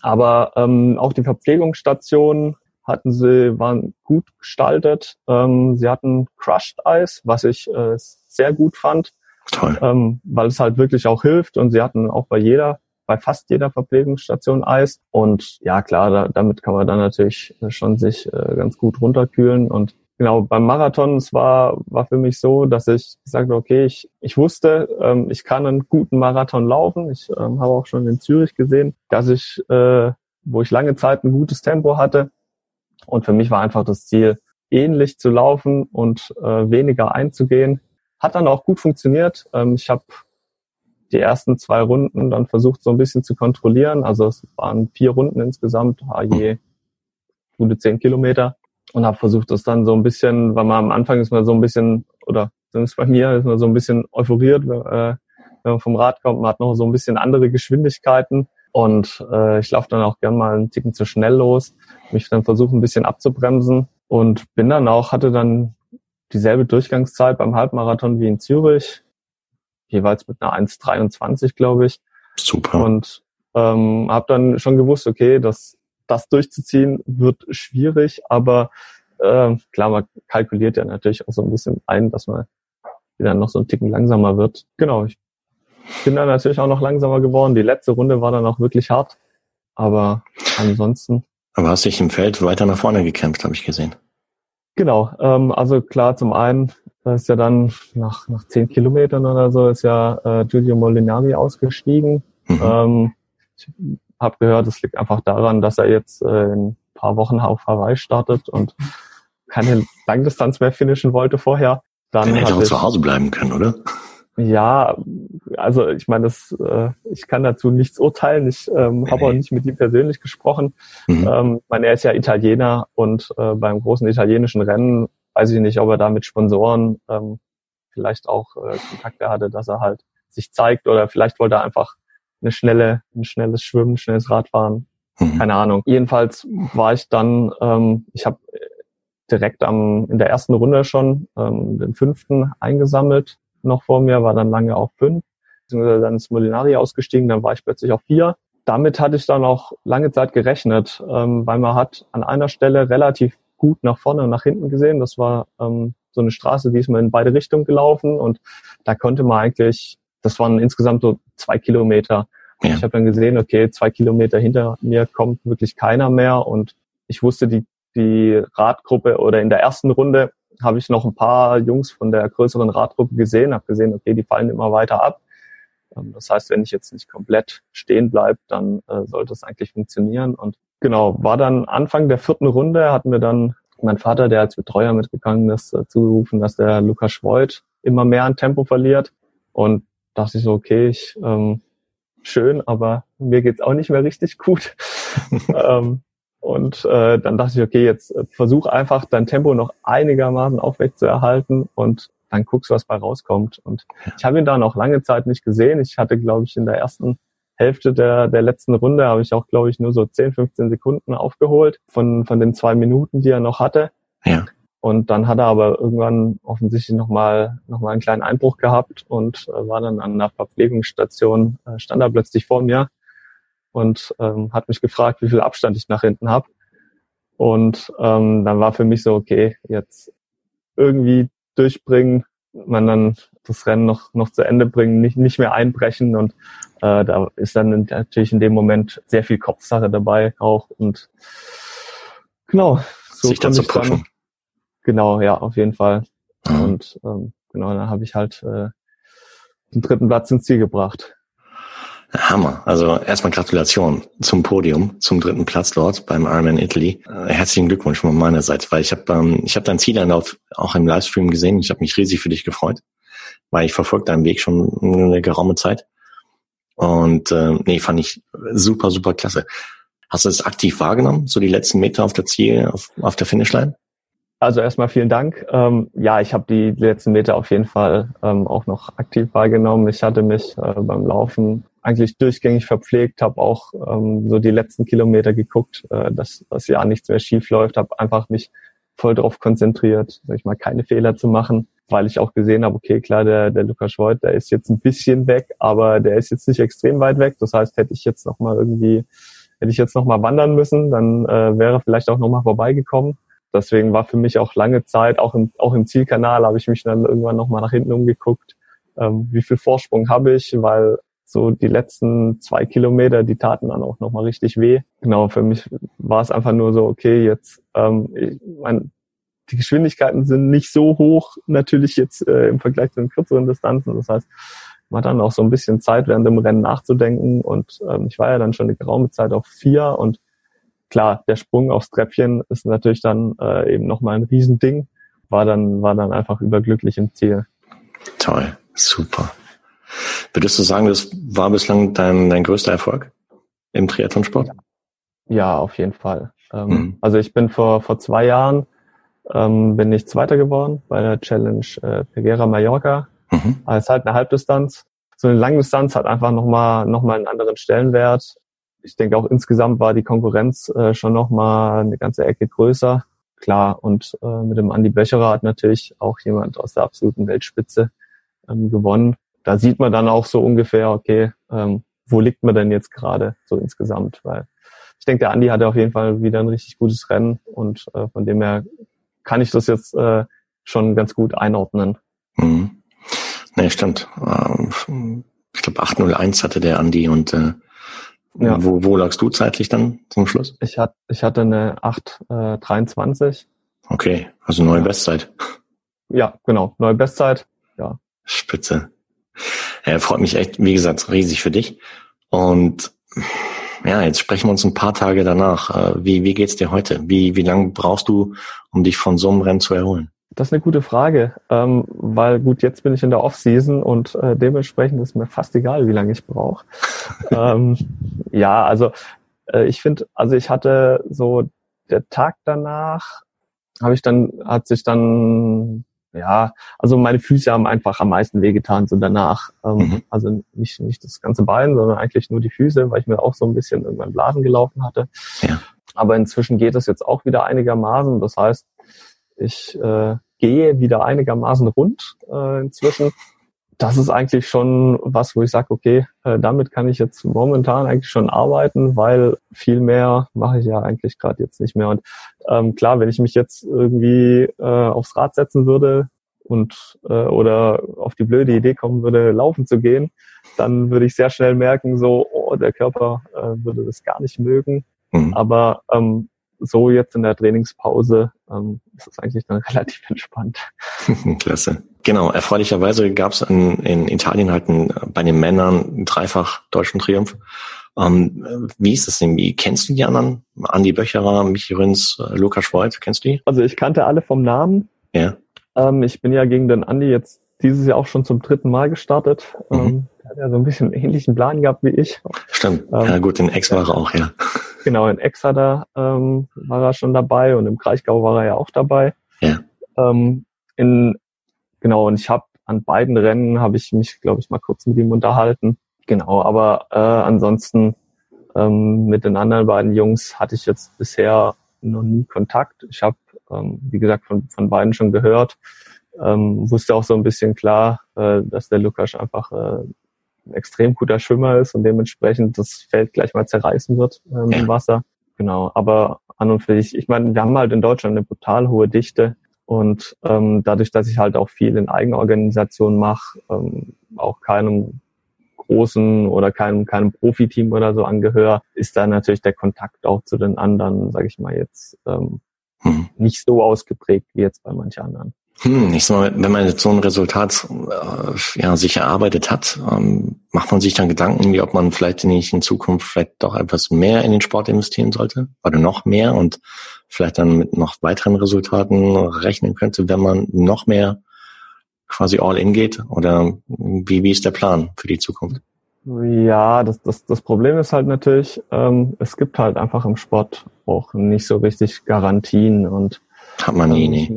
Aber ähm, auch die Verpflegungsstationen hatten sie, waren gut gestaltet. Ähm, sie hatten Crushed Eis, was ich äh, sehr gut fand. Toll. Ähm, weil es halt wirklich auch hilft und sie hatten auch bei jeder, bei fast jeder Verpflegungsstation Eis. Und ja, klar, da, damit kann man dann natürlich schon sich äh, ganz gut runterkühlen. Und genau, beim Marathon, es war, war für mich so, dass ich sagte, okay, ich, ich wusste, ähm, ich kann einen guten Marathon laufen. Ich ähm, habe auch schon in Zürich gesehen, dass ich, äh, wo ich lange Zeit ein gutes Tempo hatte, und für mich war einfach das Ziel, ähnlich zu laufen und äh, weniger einzugehen. Hat dann auch gut funktioniert. Ähm, ich habe die ersten zwei Runden dann versucht, so ein bisschen zu kontrollieren. Also es waren vier Runden insgesamt, je gute zehn Kilometer. Und habe versucht, das dann so ein bisschen, weil man am Anfang ist man so ein bisschen, oder zumindest bei mir, ist man so ein bisschen euphoriert, äh, wenn man vom Rad kommt. Man hat noch so ein bisschen andere Geschwindigkeiten. Und äh, ich laufe dann auch gern mal einen Ticken zu schnell los, mich dann versuche ein bisschen abzubremsen und bin dann auch, hatte dann dieselbe Durchgangszeit beim Halbmarathon wie in Zürich, jeweils mit einer 1,23, glaube ich. Super. Und ähm, habe dann schon gewusst, okay, das, das durchzuziehen wird schwierig, aber äh, klar, man kalkuliert ja natürlich auch so ein bisschen ein, dass man wieder noch so ein Ticken langsamer wird. Genau, ich bin dann natürlich auch noch langsamer geworden. Die letzte Runde war dann auch wirklich hart. Aber ansonsten. Aber hast dich im Feld weiter nach vorne gekämpft, habe ich gesehen. Genau. Ähm, also klar, zum einen ist ja dann nach, nach zehn Kilometern oder so ist ja äh, Giulio Molinari ausgestiegen. Mhm. Ähm, ich habe gehört, es liegt einfach daran, dass er jetzt äh, in ein paar Wochen auf Hawaii startet und keine Langdistanz mehr finishen wollte vorher. Dann hätte auch zu Hause bleiben können, oder? Ja, also ich meine, das, äh, ich kann dazu nichts urteilen. Ich ähm, habe auch nicht mit ihm persönlich gesprochen. Mhm. Ähm, ich meine, er ist ja Italiener und äh, beim großen italienischen Rennen weiß ich nicht, ob er da mit Sponsoren ähm, vielleicht auch äh, Kontakte hatte, dass er halt sich zeigt oder vielleicht wollte er einfach eine schnelle, ein schnelles Schwimmen, schnelles Radfahren Mhm. Keine Ahnung. Jedenfalls war ich dann, ähm, ich habe direkt am in der ersten Runde schon ähm, den fünften eingesammelt. Noch vor mir war dann lange auf fünf. Beziehungsweise dann ist Molinari ausgestiegen, dann war ich plötzlich auf vier. Damit hatte ich dann auch lange Zeit gerechnet, ähm, weil man hat an einer Stelle relativ gut nach vorne und nach hinten gesehen. Das war ähm, so eine Straße, die ist mal in beide Richtungen gelaufen und da konnte man eigentlich, das waren insgesamt so zwei Kilometer. Ja. Ich habe dann gesehen, okay, zwei Kilometer hinter mir kommt wirklich keiner mehr und ich wusste, die die Radgruppe oder in der ersten Runde habe ich noch ein paar Jungs von der größeren Radgruppe gesehen, habe gesehen, okay, die fallen immer weiter ab. Ähm, das heißt, wenn ich jetzt nicht komplett stehen bleibe, dann äh, sollte es eigentlich funktionieren. Und genau, war dann Anfang der vierten Runde, hatten wir dann mein Vater, der als Betreuer mitgegangen ist, äh, zugerufen, dass der Lukas Schwoid immer mehr an Tempo verliert. Und dachte ich so, okay, ich, ähm, schön, aber mir geht's auch nicht mehr richtig gut. ähm, und äh, dann dachte ich, okay, jetzt äh, versuch einfach dein Tempo noch einigermaßen aufrecht zu erhalten und dann guckst, was bei rauskommt. Und ich habe ihn da noch lange Zeit nicht gesehen. Ich hatte, glaube ich, in der ersten Hälfte der, der letzten Runde habe ich auch, glaube ich, nur so 10, 15 Sekunden aufgeholt von, von den zwei Minuten, die er noch hatte. Ja. Und dann hat er aber irgendwann offensichtlich nochmal noch mal einen kleinen Einbruch gehabt und äh, war dann an einer Verpflegungsstation, äh, stand er plötzlich vor mir und ähm, hat mich gefragt, wie viel Abstand ich nach hinten habe. Und ähm, dann war für mich so, okay, jetzt irgendwie durchbringen, man dann das Rennen noch, noch zu Ende bringen, nicht, nicht mehr einbrechen. Und äh, da ist dann natürlich in dem Moment sehr viel Kopfsache dabei auch. Und genau, so sich dann zu pushen. Dann, genau, ja, auf jeden Fall. Mhm. Und ähm, genau, dann habe ich halt äh, den dritten Platz ins Ziel gebracht. Hammer. Also erstmal Gratulation zum Podium, zum dritten Platz dort beim Ironman Italy. Äh, herzlichen Glückwunsch von meiner Seite, weil ich habe ähm, ich hab dein Zielanlauf auch im Livestream gesehen. Ich habe mich riesig für dich gefreut, weil ich verfolge deinen Weg schon eine geraume Zeit. Und äh, nee, fand ich super, super klasse. Hast du es aktiv wahrgenommen, so die letzten Meter auf der Ziel, auf, auf der Finishline? Also erstmal vielen Dank. Ähm, ja, ich habe die letzten Meter auf jeden Fall ähm, auch noch aktiv wahrgenommen. Ich hatte mich äh, beim Laufen eigentlich durchgängig verpflegt, habe auch ähm, so die letzten Kilometer geguckt, äh, dass, dass ja nichts mehr schief läuft, habe einfach mich voll darauf konzentriert, sag ich mal, keine Fehler zu machen, weil ich auch gesehen habe, okay, klar, der, der Lukas Schwoid, der ist jetzt ein bisschen weg, aber der ist jetzt nicht extrem weit weg. Das heißt, hätte ich jetzt noch mal irgendwie, hätte ich jetzt noch mal wandern müssen, dann äh, wäre vielleicht auch noch mal vorbeigekommen. Deswegen war für mich auch lange Zeit, auch im, auch im Zielkanal, habe ich mich dann irgendwann noch mal nach hinten umgeguckt, ähm, wie viel Vorsprung habe ich, weil so die letzten zwei Kilometer, die taten dann auch nochmal richtig weh. Genau, für mich war es einfach nur so, okay, jetzt, ähm, ich mein, die Geschwindigkeiten sind nicht so hoch, natürlich jetzt äh, im Vergleich zu den kürzeren Distanzen. Das heißt, man hat dann auch so ein bisschen Zeit, während dem Rennen nachzudenken. Und ähm, ich war ja dann schon eine geraume Zeit auf vier und klar, der Sprung aufs Treppchen ist natürlich dann äh, eben nochmal ein Riesending. War dann, war dann einfach überglücklich im Ziel. Toll, super. Würdest du sagen, das war bislang dein, dein größter Erfolg im Triathlonsport? Ja, auf jeden Fall. Ähm, mhm. Also ich bin vor, vor zwei Jahren ähm, bin ich Zweiter geworden bei der Challenge äh, Peguera Mallorca. Mhm. Also halt eine Halbdistanz. So eine Langdistanz hat einfach nochmal noch mal einen anderen Stellenwert. Ich denke auch insgesamt war die Konkurrenz äh, schon nochmal eine ganze Ecke größer. Klar, und äh, mit dem Andi Böcherer hat natürlich auch jemand aus der absoluten Weltspitze ähm, gewonnen da sieht man dann auch so ungefähr, okay, ähm, wo liegt man denn jetzt gerade so insgesamt? Weil ich denke, der Andi hatte auf jeden Fall wieder ein richtig gutes Rennen und äh, von dem her kann ich das jetzt äh, schon ganz gut einordnen. Mhm. Nee, stimmt. Ähm, ich glaube 801 hatte der Andi und äh, ja. wo, wo lagst du zeitlich dann zum Schluss? Ich, hatte ich hatte eine 823. Äh, okay, also neue ja. Bestzeit. Ja, genau, neue Bestzeit. Ja. Spitze. Ja, freut mich echt, wie gesagt, riesig für dich. Und ja, jetzt sprechen wir uns ein paar Tage danach. Äh, wie, wie geht's dir heute? Wie, wie lange brauchst du, um dich von so einem Rennen zu erholen? Das ist eine gute Frage, ähm, weil gut, jetzt bin ich in der Off-Season und äh, dementsprechend ist mir fast egal, wie lange ich brauche. ähm, ja, also äh, ich finde, also ich hatte so der Tag danach, habe ich dann, hat sich dann ja, also meine Füße haben einfach am meisten wehgetan so danach. Ähm, mhm. Also nicht, nicht das ganze Bein, sondern eigentlich nur die Füße, weil ich mir auch so ein bisschen irgendwann Blasen gelaufen hatte. Ja. Aber inzwischen geht es jetzt auch wieder einigermaßen. Das heißt, ich äh, gehe wieder einigermaßen rund äh, inzwischen. Das ist eigentlich schon was, wo ich sage, okay, äh, damit kann ich jetzt momentan eigentlich schon arbeiten, weil viel mehr mache ich ja eigentlich gerade jetzt nicht mehr. Und ähm, klar, wenn ich mich jetzt irgendwie äh, aufs Rad setzen würde und äh, oder auf die blöde Idee kommen würde, laufen zu gehen, dann würde ich sehr schnell merken, so, oh, der Körper äh, würde das gar nicht mögen. Mhm. Aber ähm, so jetzt in der Trainingspause ähm, ist es eigentlich dann relativ entspannt. Klasse. Genau, erfreulicherweise gab es in, in Italien halt ein, bei den Männern einen dreifach deutschen Triumph. Ähm, wie ist das denn? Wie kennst du die anderen? Andi Böcherer, Michi Rins, äh, Lukas Schweiz, kennst du die? Also ich kannte alle vom Namen. Ja. Ähm, ich bin ja gegen den Andi jetzt dieses Jahr auch schon zum dritten Mal gestartet. Mhm. Ähm, der hat ja so ein bisschen einen ähnlichen Plan gehabt wie ich. Stimmt. Ähm, ja gut, in Ex war er auch, ja. Genau, in Ex hat er, ähm, war er schon dabei und im Kraichgau war er ja auch dabei. Ja. Ähm, in, genau, und ich habe an beiden Rennen habe ich mich, glaube ich, mal kurz mit ihm unterhalten. Genau, aber äh, ansonsten ähm, mit den anderen beiden Jungs hatte ich jetzt bisher noch nie Kontakt. Ich habe, ähm, wie gesagt, von, von beiden schon gehört. Ähm, wusste auch so ein bisschen klar, äh, dass der Lukas einfach äh, ein extrem guter Schwimmer ist und dementsprechend das Feld gleich mal zerreißen wird ähm, im Wasser. Genau, aber an und für sich, ich meine, wir haben halt in Deutschland eine brutal hohe Dichte und ähm, dadurch, dass ich halt auch viel in Eigenorganisation mache, ähm, auch keinem großen oder keinem, keinem Profiteam oder so angehöre, ist da natürlich der Kontakt auch zu den anderen, sage ich mal jetzt, ähm, hm. nicht so ausgeprägt wie jetzt bei manchen anderen. Hm, ich sag mal, wenn man jetzt so ein Resultat äh, ja, sich erarbeitet hat, ähm, macht man sich dann Gedanken, wie ob man vielleicht nicht in Zukunft vielleicht doch etwas mehr in den Sport investieren sollte oder noch mehr und vielleicht dann mit noch weiteren Resultaten rechnen könnte, wenn man noch mehr quasi all in geht? Oder wie, wie ist der Plan für die Zukunft? Ja, das, das, das Problem ist halt natürlich, ähm, es gibt halt einfach im Sport auch nicht so richtig Garantien und hat man nie, nie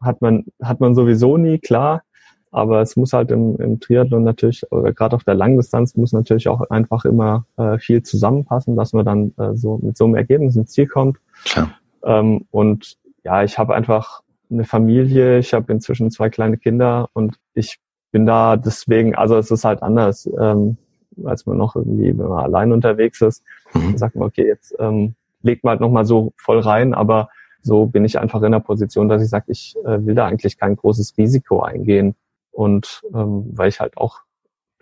hat man, hat man sowieso nie, klar. Aber es muss halt im, im Triathlon natürlich, oder gerade auf der Langdistanz muss natürlich auch einfach immer äh, viel zusammenpassen, dass man dann äh, so mit so einem Ergebnis ins Ziel kommt. Klar. Ähm, und ja, ich habe einfach eine Familie, ich habe inzwischen zwei kleine Kinder und ich bin da deswegen, also es ist halt anders, ähm, als man noch irgendwie, wenn man allein unterwegs ist, mhm. sagt man, okay, jetzt ähm, legt man halt nochmal so voll rein, aber so bin ich einfach in der Position, dass ich sage, ich äh, will da eigentlich kein großes Risiko eingehen. Und ähm, weil ich halt auch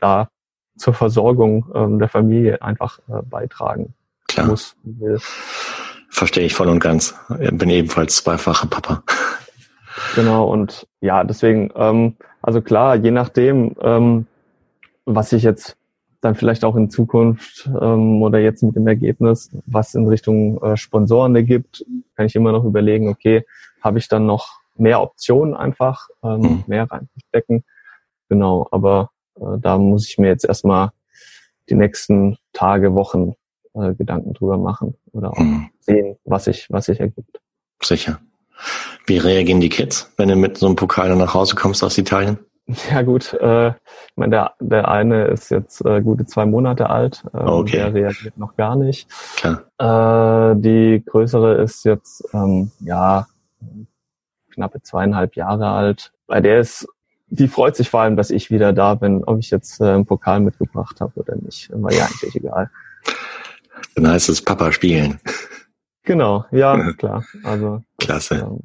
da zur Versorgung ähm, der Familie einfach äh, beitragen Klar. muss. Will. Verstehe ich voll und ganz. Ich bin ebenfalls zweifacher Papa. Genau, und ja, deswegen, ähm, also klar, je nachdem, ähm, was ich jetzt dann vielleicht auch in Zukunft ähm, oder jetzt mit dem Ergebnis, was in Richtung äh, Sponsoren gibt, kann ich immer noch überlegen, okay, habe ich dann noch mehr Optionen einfach, ähm, mhm. mehr reinzustecken. Genau, aber äh, da muss ich mir jetzt erstmal die nächsten Tage, Wochen äh, Gedanken drüber machen oder auch mhm. sehen, was sich was sich ergibt. Sicher. Wie reagieren die Kids, wenn du mit so einem Pokal nach Hause kommst aus Italien? Ja gut, äh, ich meine, der, der eine ist jetzt äh, gute zwei Monate alt, äh, okay. der reagiert noch gar nicht. Klar. Äh, die größere ist jetzt ähm, ja knappe zweieinhalb Jahre alt. Bei der ist, die freut sich vor allem, dass ich wieder da bin, ob ich jetzt äh, einen Pokal mitgebracht habe oder nicht. War ja eigentlich egal. Dann heißt es Papa spielen. Genau, ja, klar. Also Klasse. Das, ähm,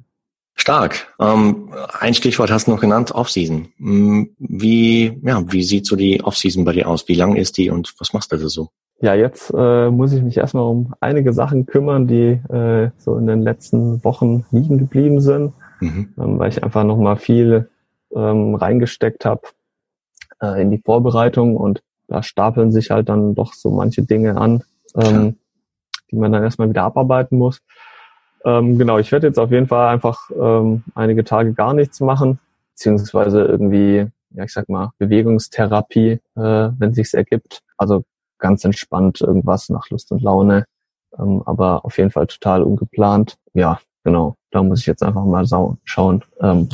Stark. Ähm, ein Stichwort hast du noch genannt, Offseason. Hm, wie, ja, wie sieht so die Offseason bei dir aus? Wie lang ist die und was machst du da so? Ja, jetzt äh, muss ich mich erstmal um einige Sachen kümmern, die äh, so in den letzten Wochen liegen geblieben sind, mhm. ähm, weil ich einfach nochmal viel ähm, reingesteckt habe äh, in die Vorbereitung und da stapeln sich halt dann doch so manche Dinge an, ähm, die man dann erstmal wieder abarbeiten muss. Ähm, genau, ich werde jetzt auf jeden Fall einfach ähm, einige Tage gar nichts machen, beziehungsweise irgendwie, ja, ich sag mal, Bewegungstherapie, äh, wenn sich's ergibt. Also ganz entspannt irgendwas nach Lust und Laune, ähm, aber auf jeden Fall total ungeplant. Ja, genau, da muss ich jetzt einfach mal schauen, ähm,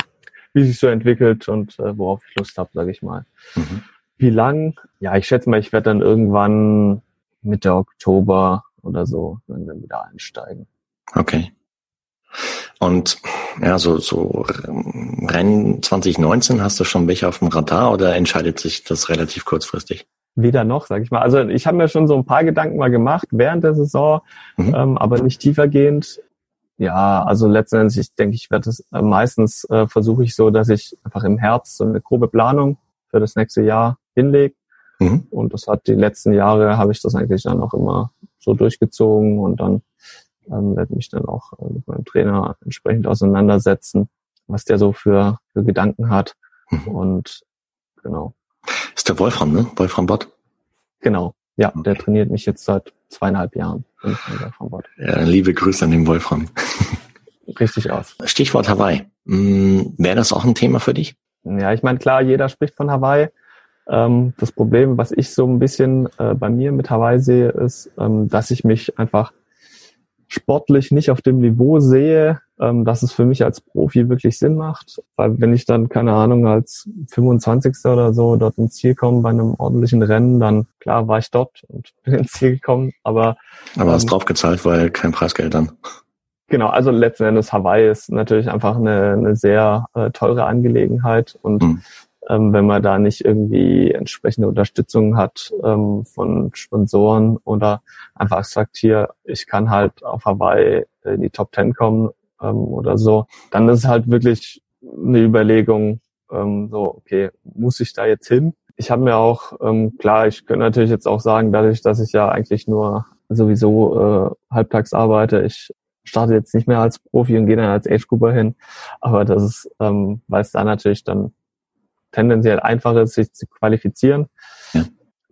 wie sich so entwickelt und äh, worauf ich Lust habe, sage ich mal. Mhm. Wie lang? Ja, ich schätze mal, ich werde dann irgendwann Mitte Oktober oder so dann wieder einsteigen. Okay. Und ja, so, so Rennen 2019, hast du schon welche auf dem Radar oder entscheidet sich das relativ kurzfristig? Weder noch, sag ich mal. Also ich habe mir schon so ein paar Gedanken mal gemacht während der Saison, mhm. ähm, aber nicht tiefergehend. Ja, also letztendlich, ich denke, ich werde es äh, meistens äh, versuche ich so, dass ich einfach im Herbst so eine grobe Planung für das nächste Jahr hinlege. Mhm. Und das hat die letzten Jahre habe ich das eigentlich dann auch immer so durchgezogen und dann ähm, werde mich dann auch äh, mit meinem Trainer entsprechend auseinandersetzen, was der so für, für Gedanken hat. Mhm. Und genau. Ist der Wolfram, ne? Wolfram Bott? Genau. Ja, okay. der trainiert mich jetzt seit zweieinhalb Jahren. Wolfram Bott. Ja, liebe Grüße an den Wolfram. Richtig aus. Stichwort Hawaii. Hm, Wäre das auch ein Thema für dich? Ja, ich meine, klar, jeder spricht von Hawaii. Ähm, das Problem, was ich so ein bisschen äh, bei mir mit Hawaii sehe, ist, ähm, dass ich mich einfach sportlich nicht auf dem Niveau sehe, ähm, dass es für mich als Profi wirklich Sinn macht. Weil wenn ich dann, keine Ahnung, als 25. oder so dort ins Ziel komme bei einem ordentlichen Rennen, dann klar war ich dort und bin ins Ziel gekommen. Aber aber hast ähm, draufgezahlt, weil kein Preisgeld dann. Genau, also letzten Endes Hawaii ist natürlich einfach eine, eine sehr äh, teure Angelegenheit und mhm ähm, wenn man da nicht irgendwie entsprechende Unterstützung hat ähm, von Sponsoren oder einfach sagt, hier, ich kann halt auf Hawaii in die Top Ten kommen ähm, oder so, dann ist es halt wirklich eine Überlegung, ähm, so, okay, muss ich da jetzt hin? Ich habe mir auch, ähm, klar, ich könnte natürlich jetzt auch sagen, dadurch, dass ich ja eigentlich nur sowieso äh, halbtags arbeite, ich starte jetzt nicht mehr als Profi und gehe dann als Age Grouper hin, aber das ist, ähm, weil es da natürlich dann tendenziell einfacher ist, sich zu qualifizieren. Ja.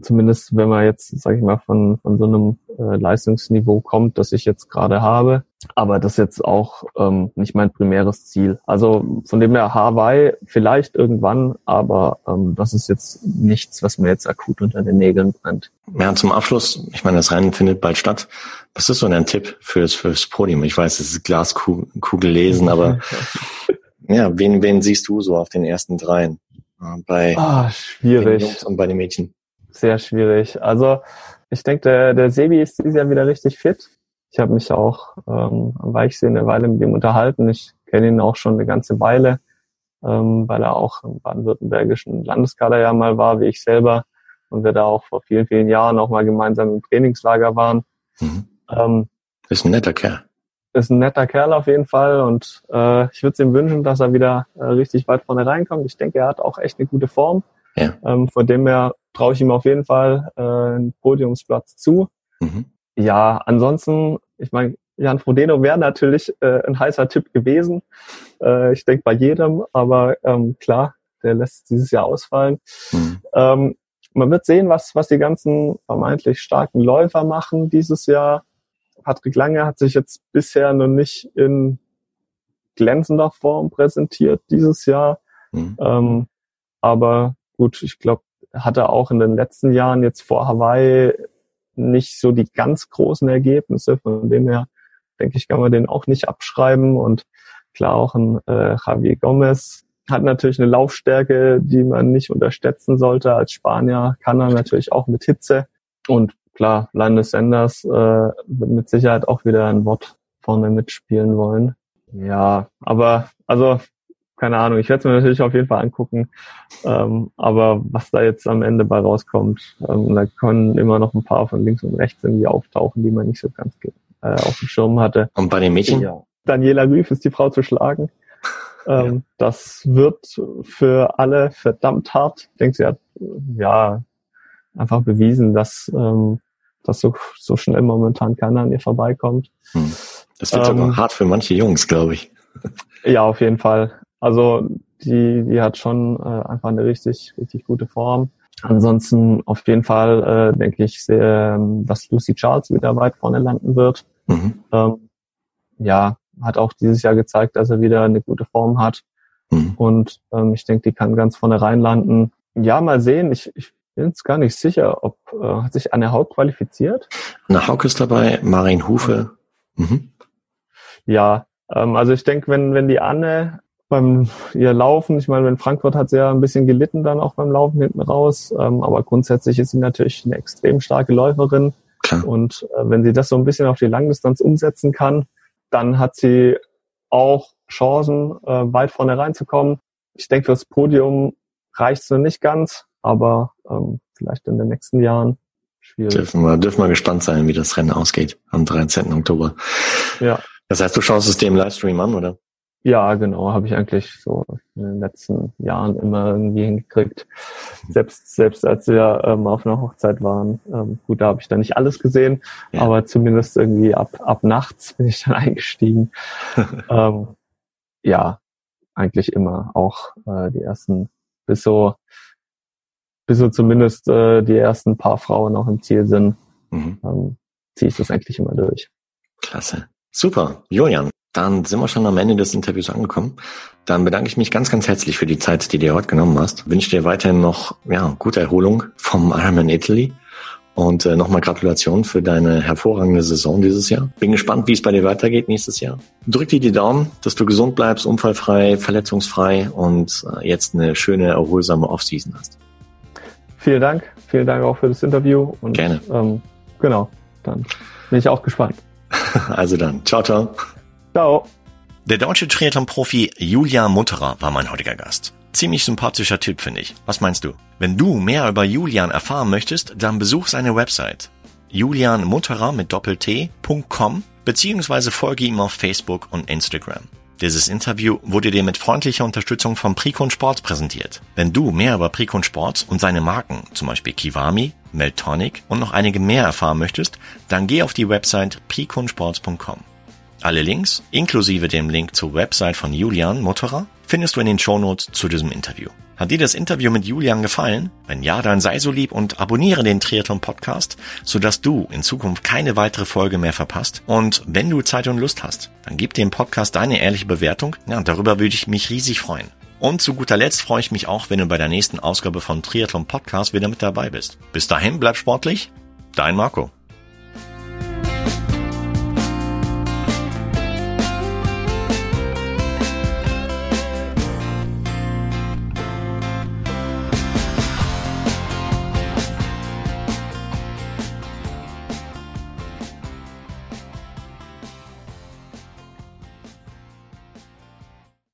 Zumindest wenn man jetzt, sage ich mal, von, von so einem äh, Leistungsniveau kommt, das ich jetzt gerade habe. Aber das ist jetzt auch ähm, nicht mein primäres Ziel. Also von dem her Hawaii vielleicht irgendwann, aber ähm, das ist jetzt nichts, was mir jetzt akut unter den Nägeln brennt. Ja, zum Abschluss, ich meine, das Rennen findet bald statt. Was ist so ein Tipp fürs, fürs Podium? Ich weiß, es ist Glaskugel lesen, aber ja, wen, wen siehst du so auf den ersten dreien? Bei oh, schwierig. den Jungs und bei den Mädchen? Sehr schwierig. Also ich denke, der, der Sebi ist dieses Jahr wieder richtig fit. Ich habe mich auch ähm, am Weichsee eine Weile mit ihm unterhalten. Ich kenne ihn auch schon eine ganze Weile, ähm, weil er auch im baden-württembergischen Landeskader ja mal war, wie ich selber. Und wir da auch vor vielen, vielen Jahren auch mal gemeinsam im Trainingslager waren. Mhm. Ähm, ist ein netter Kerl ist ein netter Kerl auf jeden Fall und äh, ich würde es ihm wünschen, dass er wieder äh, richtig weit vorne reinkommt. Ich denke, er hat auch echt eine gute Form. Ja. Ähm, von dem her traue ich ihm auf jeden Fall äh, einen Podiumsplatz zu. Mhm. Ja, ansonsten, ich meine, Jan Frodeno wäre natürlich äh, ein heißer Tipp gewesen. Äh, ich denke bei jedem, aber ähm, klar, der lässt dieses Jahr ausfallen. Mhm. Ähm, man wird sehen, was, was die ganzen vermeintlich starken Läufer machen dieses Jahr. Patrick Lange hat sich jetzt bisher noch nicht in glänzender Form präsentiert dieses Jahr. Mhm. Ähm, aber gut, ich glaube, hat er auch in den letzten Jahren jetzt vor Hawaii nicht so die ganz großen Ergebnisse. Von dem her, denke ich, kann man den auch nicht abschreiben. Und klar, auch ein äh, Javier Gomez hat natürlich eine Laufstärke, die man nicht unterstützen sollte. Als Spanier kann er natürlich auch mit Hitze. Und klar, Linus Sanders äh, wird mit Sicherheit auch wieder ein Wort vorne mitspielen wollen. Ja, aber also keine Ahnung, ich werde es mir natürlich auf jeden Fall angucken. Ähm, aber was da jetzt am Ende bei rauskommt, ähm, da können immer noch ein paar von links und rechts irgendwie auftauchen, die man nicht so ganz äh, auf dem Schirm hatte. Und bei den Mädchen? Ja. Daniela Rüff ist die Frau zu schlagen. Ähm, ja. Das wird für alle verdammt hart. Ich denke, sie hat ja einfach bewiesen, dass ähm, das so, so schnell momentan keiner an ihr vorbeikommt. Hm. Das wird ähm, sogar hart für manche Jungs, glaube ich. Ja, auf jeden Fall. Also die, die hat schon äh, einfach eine richtig, richtig gute Form. Ansonsten auf jeden Fall äh, denke ich, sehr, ähm, dass Lucy Charles wieder weit vorne landen wird. Mhm. Ähm, ja, hat auch dieses Jahr gezeigt, dass er wieder eine gute Form hat. Mhm. Und ähm, ich denke, die kann ganz vorne reinlanden. Ja, mal sehen. Ich, ich bin jetzt gar nicht sicher, ob äh, hat sich Anne Haug qualifiziert? Anne Haug ist dabei, Marin Hufe. Mhm. Ja, ähm, also ich denke, wenn, wenn die Anne beim ihr Laufen. Ich meine, in Frankfurt hat sie ja ein bisschen gelitten dann auch beim Laufen hinten raus. Ähm, aber grundsätzlich ist sie natürlich eine extrem starke Läuferin. Klar. Und äh, wenn sie das so ein bisschen auf die Langdistanz umsetzen kann, dann hat sie auch Chancen, äh, weit vorne reinzukommen. Ich denke, fürs Podium reicht es noch nicht ganz, aber ähm, vielleicht in den nächsten Jahren schwierig. Dürfen wir, dürfen wir gespannt sein, wie das Rennen ausgeht am 13. Oktober. Ja. Das heißt, du schaust es dir im Livestream an, oder? Ja, genau, habe ich eigentlich so in den letzten Jahren immer irgendwie hingekriegt. Selbst selbst als wir ähm, auf einer Hochzeit waren, ähm, gut, da habe ich dann nicht alles gesehen, ja. aber zumindest irgendwie ab ab nachts bin ich dann eingestiegen. ähm, ja, eigentlich immer auch äh, die ersten bis so bis so zumindest äh, die ersten paar Frauen auch im Ziel sind, mhm. ähm, ziehe ich das eigentlich immer durch. Klasse. Super. Julian, dann sind wir schon am Ende des Interviews angekommen. Dann bedanke ich mich ganz, ganz herzlich für die Zeit, die du heute genommen hast. Wünsche dir weiterhin noch ja, gute Erholung vom Ironman Italy. Und äh, nochmal Gratulation für deine hervorragende Saison dieses Jahr. Bin gespannt, wie es bei dir weitergeht nächstes Jahr. Drück dir die Daumen, dass du gesund bleibst, unfallfrei, verletzungsfrei und äh, jetzt eine schöne, erholsame Offseason hast. Vielen Dank. Vielen Dank auch für das Interview. Und, Gerne. Ähm, genau, dann bin ich auch gespannt. Also dann, ciao, ciao. Ciao. Der deutsche Triathlon-Profi Julia Mutterer war mein heutiger Gast. Ziemlich sympathischer Typ, finde ich. Was meinst du? Wenn du mehr über Julian erfahren möchtest, dann besuch seine Website julianmutterer mit doppelt-t.com beziehungsweise folge ihm auf Facebook und Instagram. Dieses Interview wurde dir mit freundlicher Unterstützung von Precon Sports präsentiert. Wenn du mehr über Precon Sports und seine Marken, zum Beispiel Kiwami, Meltonic und noch einige mehr erfahren möchtest, dann geh auf die Website preconsports.com. Alle Links, inklusive dem Link zur Website von Julian Mutterer, findest du in den Shownotes zu diesem Interview. Hat dir das Interview mit Julian gefallen? Wenn ja, dann sei so lieb und abonniere den Triathlon Podcast, sodass du in Zukunft keine weitere Folge mehr verpasst. Und wenn du Zeit und Lust hast, dann gib dem Podcast deine ehrliche Bewertung. Ja, darüber würde ich mich riesig freuen. Und zu guter Letzt freue ich mich auch, wenn du bei der nächsten Ausgabe von Triathlon Podcast wieder mit dabei bist. Bis dahin, bleib sportlich. Dein Marco.